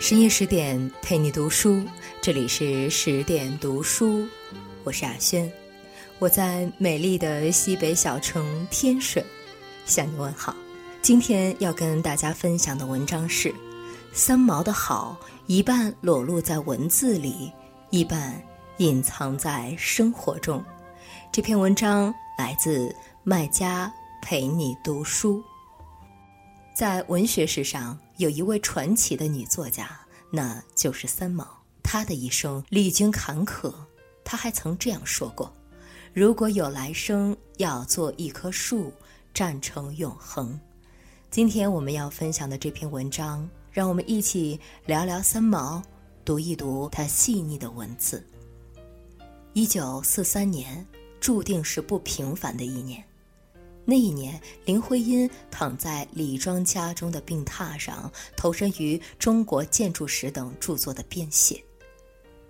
深夜十点陪你读书，这里是十点读书，我是雅轩，我在美丽的西北小城天水向你问好。今天要跟大家分享的文章是：三毛的好一半裸露在文字里，一半隐藏在生活中。这篇文章来自麦家陪你读书。在文学史上，有一位传奇的女作家，那就是三毛。她的一生历经坎坷，她还曾这样说过：“如果有来生，要做一棵树，站成永恒。”今天我们要分享的这篇文章，让我们一起聊聊三毛，读一读她细腻的文字。一九四三年，注定是不平凡的一年。那一年，林徽因躺在李庄家中的病榻上，投身于中国建筑史等著作的编写。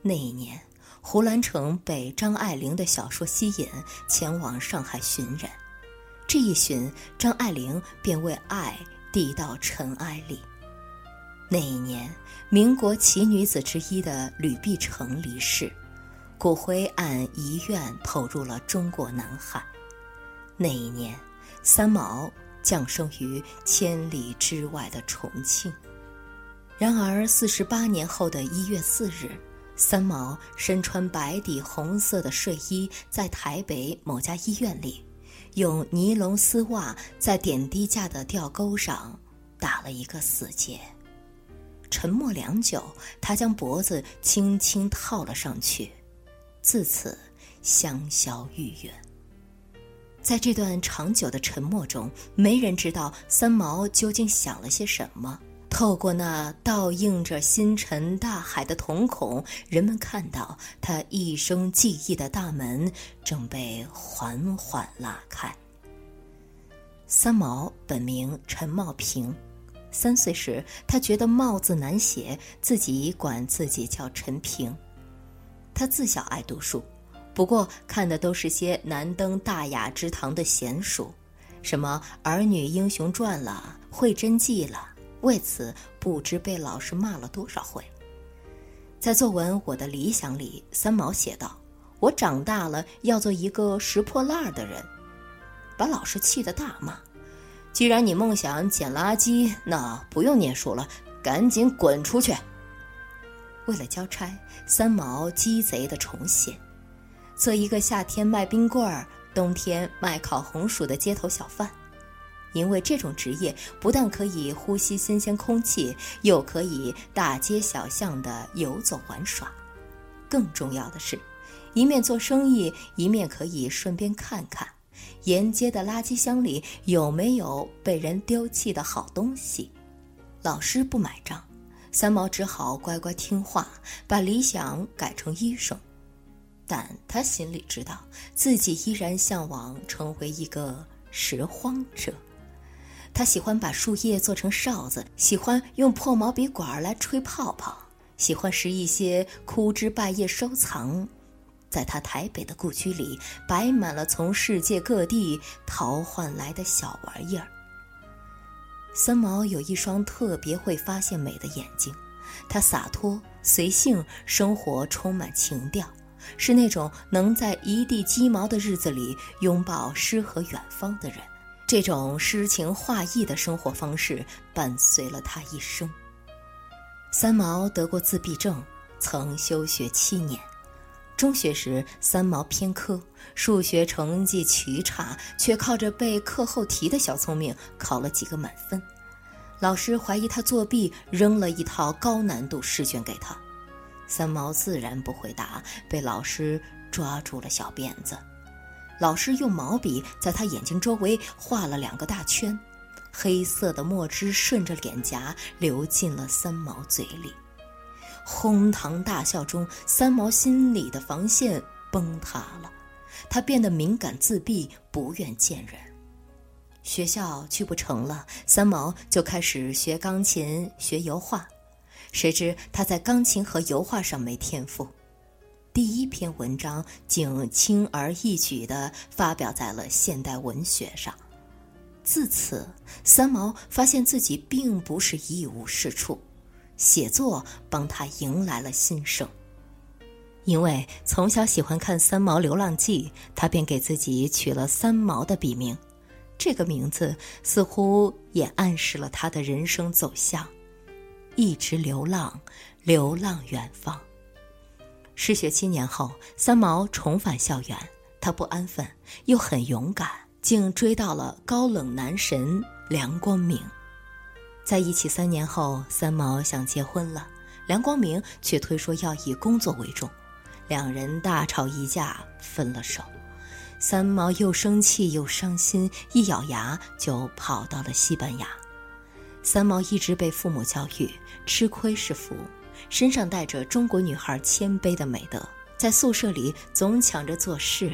那一年，胡兰成被张爱玲的小说吸引，前往上海寻人。这一寻，张爱玲便为爱递到尘埃里。那一年，民国奇女子之一的吕碧城离世，骨灰按遗愿投入了中国南海。那一年，三毛降生于千里之外的重庆。然而，四十八年后的一月四日，三毛身穿白底红色的睡衣，在台北某家医院里，用尼龙丝袜在点滴架的吊钩上打了一个死结。沉默良久，他将脖子轻轻套了上去，自此香消玉殒。在这段长久的沉默中，没人知道三毛究竟想了些什么。透过那倒映着星辰大海的瞳孔，人们看到他一生记忆的大门正被缓缓拉开。三毛本名陈茂平，三岁时他觉得“茂”字难写，自己管自己叫陈平。他自小爱读书。不过看的都是些难登大雅之堂的闲书，什么《儿女英雄传》了，《会真记》了，为此不知被老师骂了多少回。在作文《我的理想》里，三毛写道：“我长大了要做一个拾破烂的人。”把老师气得大骂：“既然你梦想捡垃圾，那不用念书了，赶紧滚出去！”为了交差，三毛鸡贼的重写。做一个夏天卖冰棍儿、冬天卖烤红薯的街头小贩，因为这种职业不但可以呼吸新鲜空气，又可以大街小巷的游走玩耍。更重要的是，一面做生意，一面可以顺便看看沿街的垃圾箱里有没有被人丢弃的好东西。老师不买账，三毛只好乖乖听话，把理想改成医生。但他心里知道，自己依然向往成为一个拾荒者。他喜欢把树叶做成哨子，喜欢用破毛笔管来吹泡泡，喜欢拾一些枯枝败叶收藏。在他台北的故居里，摆满了从世界各地淘换来的小玩意儿。三毛有一双特别会发现美的眼睛，他洒脱随性，生活充满情调。是那种能在一地鸡毛的日子里拥抱诗和远方的人，这种诗情画意的生活方式伴随了他一生。三毛得过自闭症，曾休学七年。中学时，三毛偏科，数学成绩奇差，却靠着背课后题的小聪明考了几个满分。老师怀疑他作弊，扔了一套高难度试卷给他。三毛自然不回答，被老师抓住了小辫子。老师用毛笔在他眼睛周围画了两个大圈，黑色的墨汁顺着脸颊流进了三毛嘴里。哄堂大笑中，三毛心里的防线崩塌了，他变得敏感自闭，不愿见人。学校去不成了，三毛就开始学钢琴、学油画。谁知他在钢琴和油画上没天赋，第一篇文章竟轻而易举地发表在了现代文学上。自此，三毛发现自己并不是一无是处，写作帮他迎来了新生。因为从小喜欢看《三毛流浪记》，他便给自己取了“三毛”的笔名。这个名字似乎也暗示了他的人生走向：一直流浪，流浪远方。失学七年后，三毛重返校园，他不安分，又很勇敢，竟追到了高冷男神梁光明。在一起三年后，三毛想结婚了，梁光明却推说要以工作为重。两人大吵一架，分了手。三毛又生气又伤心，一咬牙就跑到了西班牙。三毛一直被父母教育吃亏是福，身上带着中国女孩谦卑的美德，在宿舍里总抢着做事，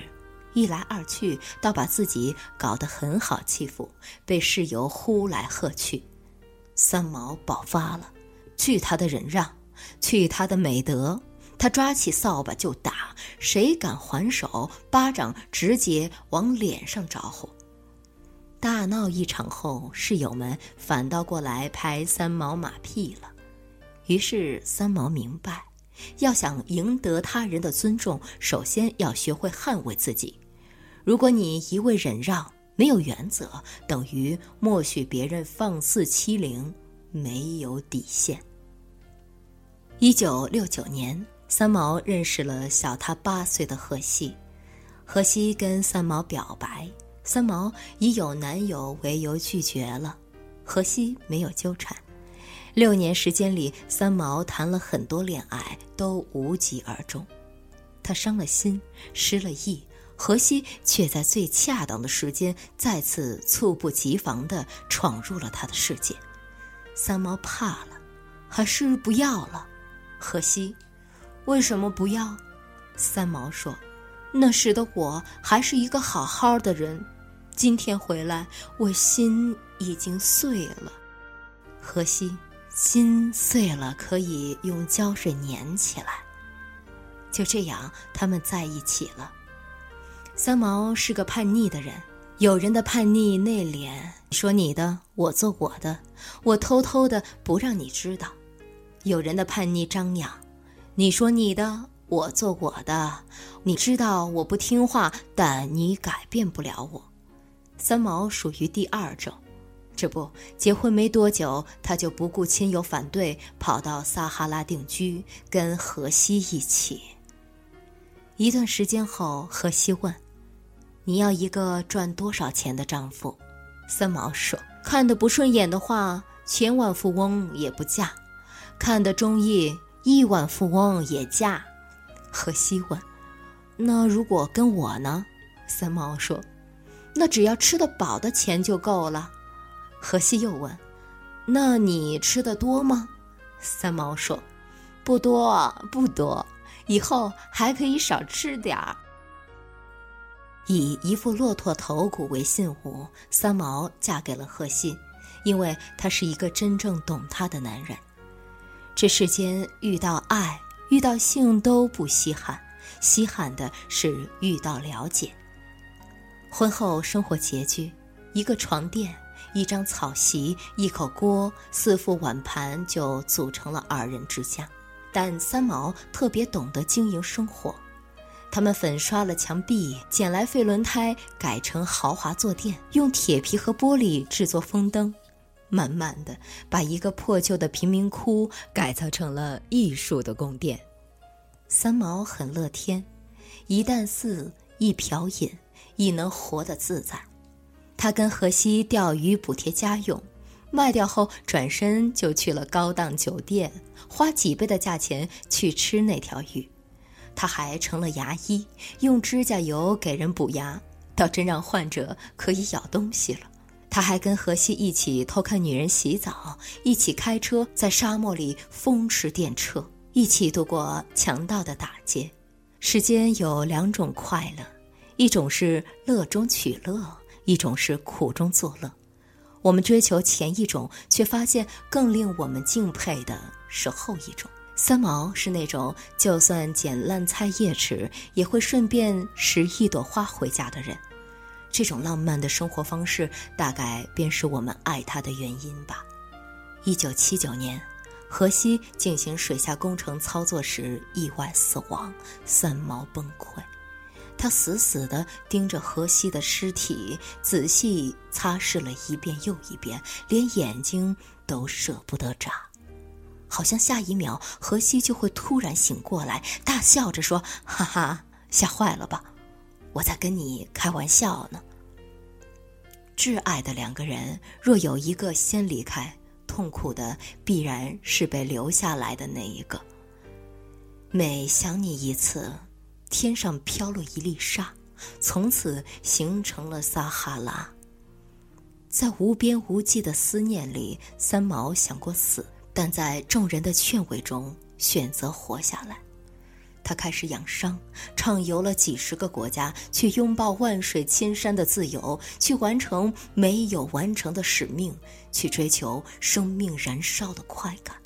一来二去倒把自己搞得很好欺负，被室友呼来喝去。三毛爆发了，去他的忍让，去他的美德。他抓起扫把就打，谁敢还手，巴掌直接往脸上招呼。大闹一场后，室友们反倒过来拍三毛马屁了。于是三毛明白，要想赢得他人的尊重，首先要学会捍卫自己。如果你一味忍让，没有原则，等于默许别人放肆欺凌，没有底线。一九六九年。三毛认识了小他八岁的荷西，荷西跟三毛表白，三毛以有男友为由拒绝了，荷西没有纠缠。六年时间里，三毛谈了很多恋爱，都无疾而终。他伤了心，失了意，荷西却在最恰当的时间，再次猝不及防地闯入了他的世界。三毛怕了，还是不要了，荷西。为什么不要？三毛说：“那时的我还是一个好好的人，今天回来，我心已经碎了。荷西，心碎了可以用胶水粘起来。”就这样，他们在一起了。三毛是个叛逆的人，有人的叛逆内敛，说你的，我做我的，我偷偷的不让你知道；有人的叛逆张扬。你说你的，我做我的。你知道我不听话，但你改变不了我。三毛属于第二种。这不，结婚没多久，他就不顾亲友反对，跑到撒哈拉定居，跟荷西一起。一段时间后，荷西问：“你要一个赚多少钱的丈夫？”三毛说：“看得不顺眼的话，千万富翁也不嫁；看得中意。”亿万富翁也嫁，荷西问：“那如果跟我呢？”三毛说：“那只要吃得饱的钱就够了。”荷西又问：“那你吃的多吗？”三毛说：“不多，不多，以后还可以少吃点儿。”以一副骆驼头骨为信物，三毛嫁给了荷西，因为他是一个真正懂她的男人。这世间遇到爱、遇到性都不稀罕，稀罕的是遇到了解。婚后生活拮据，一个床垫、一张草席、一口锅、四副碗盘就组成了二人之家。但三毛特别懂得经营生活，他们粉刷了墙壁，捡来废轮胎改成豪华坐垫，用铁皮和玻璃制作风灯。慢慢的，把一个破旧的贫民窟改造成了艺术的宫殿。三毛很乐天，一旦四，一瓢饮，亦能活得自在。他跟荷西钓鱼补贴家用，卖掉后转身就去了高档酒店，花几倍的价钱去吃那条鱼。他还成了牙医，用指甲油给人补牙，倒真让患者可以咬东西了。他还跟荷西一起偷看女人洗澡，一起开车在沙漠里风驰电掣，一起度过强盗的打劫。世间有两种快乐，一种是乐中取乐，一种是苦中作乐。我们追求前一种，却发现更令我们敬佩的是后一种。三毛是那种就算捡烂菜叶吃，也会顺便拾一朵花回家的人。这种浪漫的生活方式，大概便是我们爱他的原因吧。一九七九年，荷西进行水下工程操作时意外死亡，三毛崩溃。他死死地盯着荷西的尸体，仔细擦拭了一遍又一遍，连眼睛都舍不得眨，好像下一秒荷西就会突然醒过来，大笑着说：“哈哈，吓坏了吧？我在跟你开玩笑呢。”挚爱的两个人，若有一个先离开，痛苦的必然是被留下来的那一个。每想你一次。天上飘落一粒沙，从此形成了撒哈拉。在无边无际的思念里，三毛想过死，但在众人的劝慰中选择活下来。他开始养伤，畅游了几十个国家，去拥抱万水千山的自由，去完成没有完成的使命，去追求生命燃烧的快感。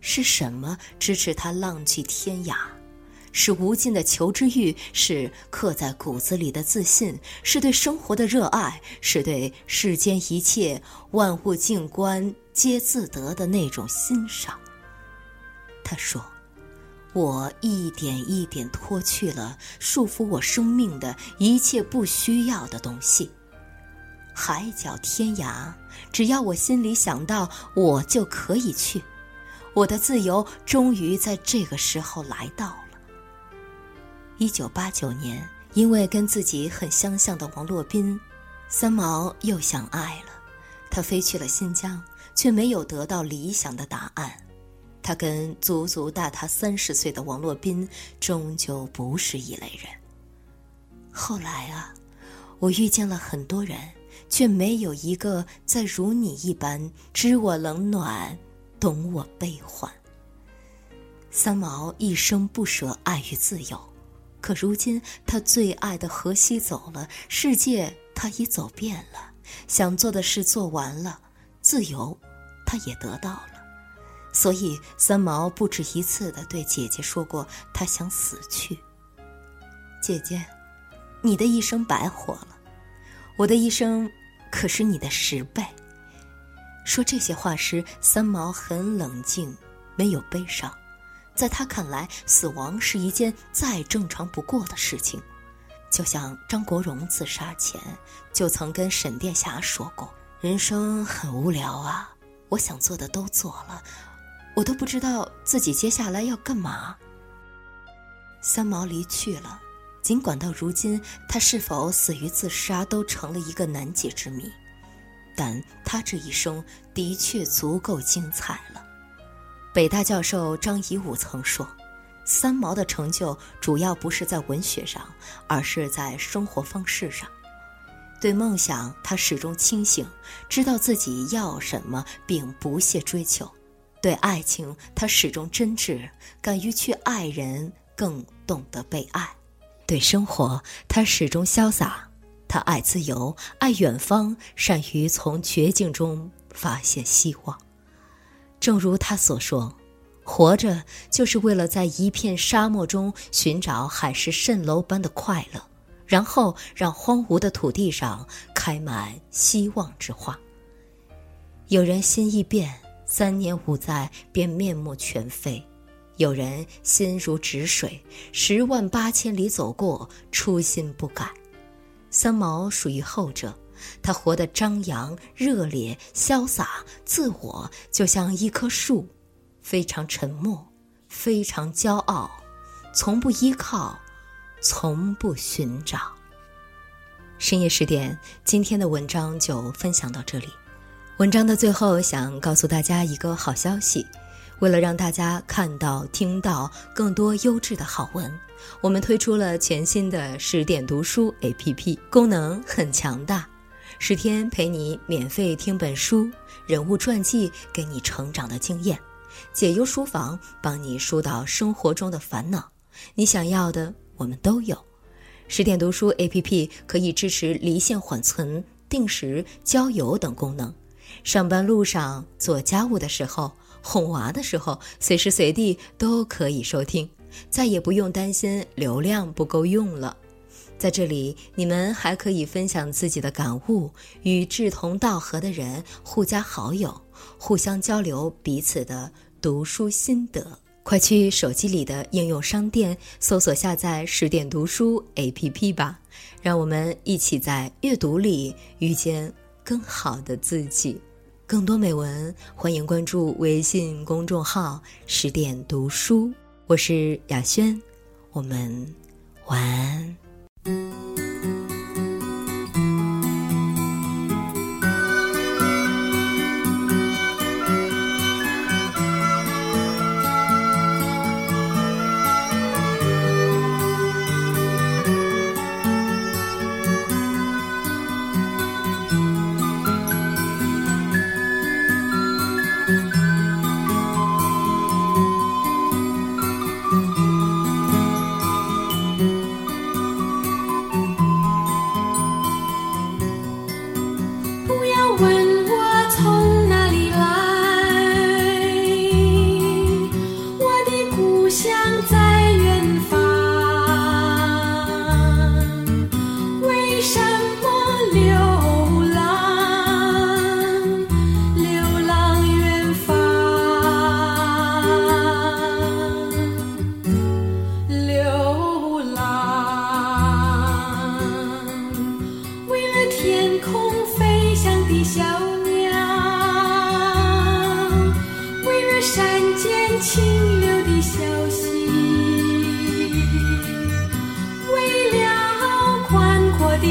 是什么支持他浪迹天涯？是无尽的求知欲，是刻在骨子里的自信，是对生活的热爱，是对世间一切万物静观皆自得的那种欣赏。他说：“我一点一点脱去了束缚我生命的一切不需要的东西。海角天涯，只要我心里想到，我就可以去。我的自由终于在这个时候来到了。”一九八九年，因为跟自己很相像的王洛宾，三毛又想爱了。他飞去了新疆，却没有得到理想的答案。他跟足足大他三十岁的王洛宾，终究不是一类人。后来啊，我遇见了很多人，却没有一个再如你一般知我冷暖，懂我悲欢。三毛一生不舍爱与自由。可如今，他最爱的荷西走了，世界他已走遍了，想做的事做完了，自由，他也得到了。所以，三毛不止一次的对姐姐说过，他想死去。姐姐，你的一生白活了，我的一生可是你的十倍。说这些话时，三毛很冷静，没有悲伤。在他看来，死亡是一件再正常不过的事情，就像张国荣自杀前就曾跟沈殿霞说过：“人生很无聊啊，我想做的都做了，我都不知道自己接下来要干嘛。”三毛离去了，尽管到如今他是否死于自杀都成了一个难解之谜，但他这一生的确足够精彩了。北大教授张颐武曾说：“三毛的成就主要不是在文学上，而是在生活方式上。对梦想，他始终清醒，知道自己要什么，并不懈追求；对爱情，他始终真挚，敢于去爱人，更懂得被爱；对生活，他始终潇洒，他爱自由，爱远方，善于从绝境中发现希望。”正如他所说，活着就是为了在一片沙漠中寻找海市蜃楼般的快乐，然后让荒芜的土地上开满希望之花。有人心一变，三年五载便面目全非；有人心如止水，十万八千里走过，初心不改。三毛属于后者。他活得张扬、热烈、潇洒、自我，就像一棵树，非常沉默，非常骄傲，从不依靠，从不寻找。深夜十点，今天的文章就分享到这里。文章的最后，想告诉大家一个好消息：为了让大家看到、听到更多优质的好文，我们推出了全新的十点读书 APP，功能很强大。十天陪你免费听本书，人物传记给你成长的经验，解忧书房帮你疏导生活中的烦恼，你想要的我们都有。十点读书 APP 可以支持离线缓存、定时交友等功能，上班路上做家务的时候哄娃的时候随时随地都可以收听再也不用担心流量不够用了。在这里你们还可以分享自己的感悟与志同道合的人互加好友互相交流彼此的读书心得。快去手机里的应用商店搜索下载十点读书 app 吧让我们一起在阅读里遇见更好的自己。更多美文欢迎关注微信公众号十点读书我是雅轩我们晚安。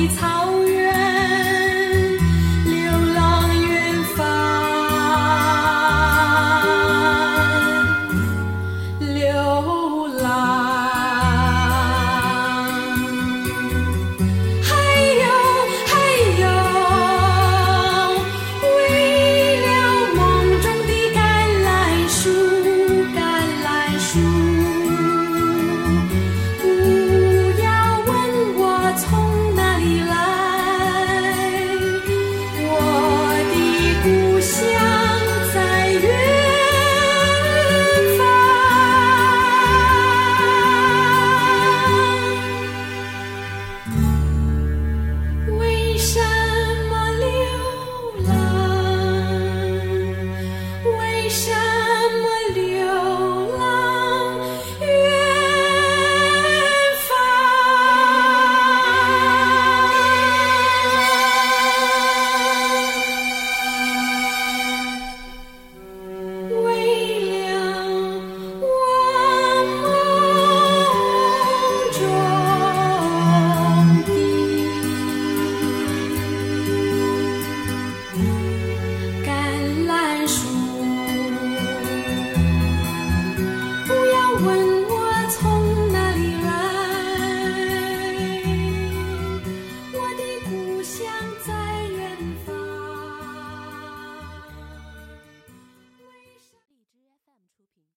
草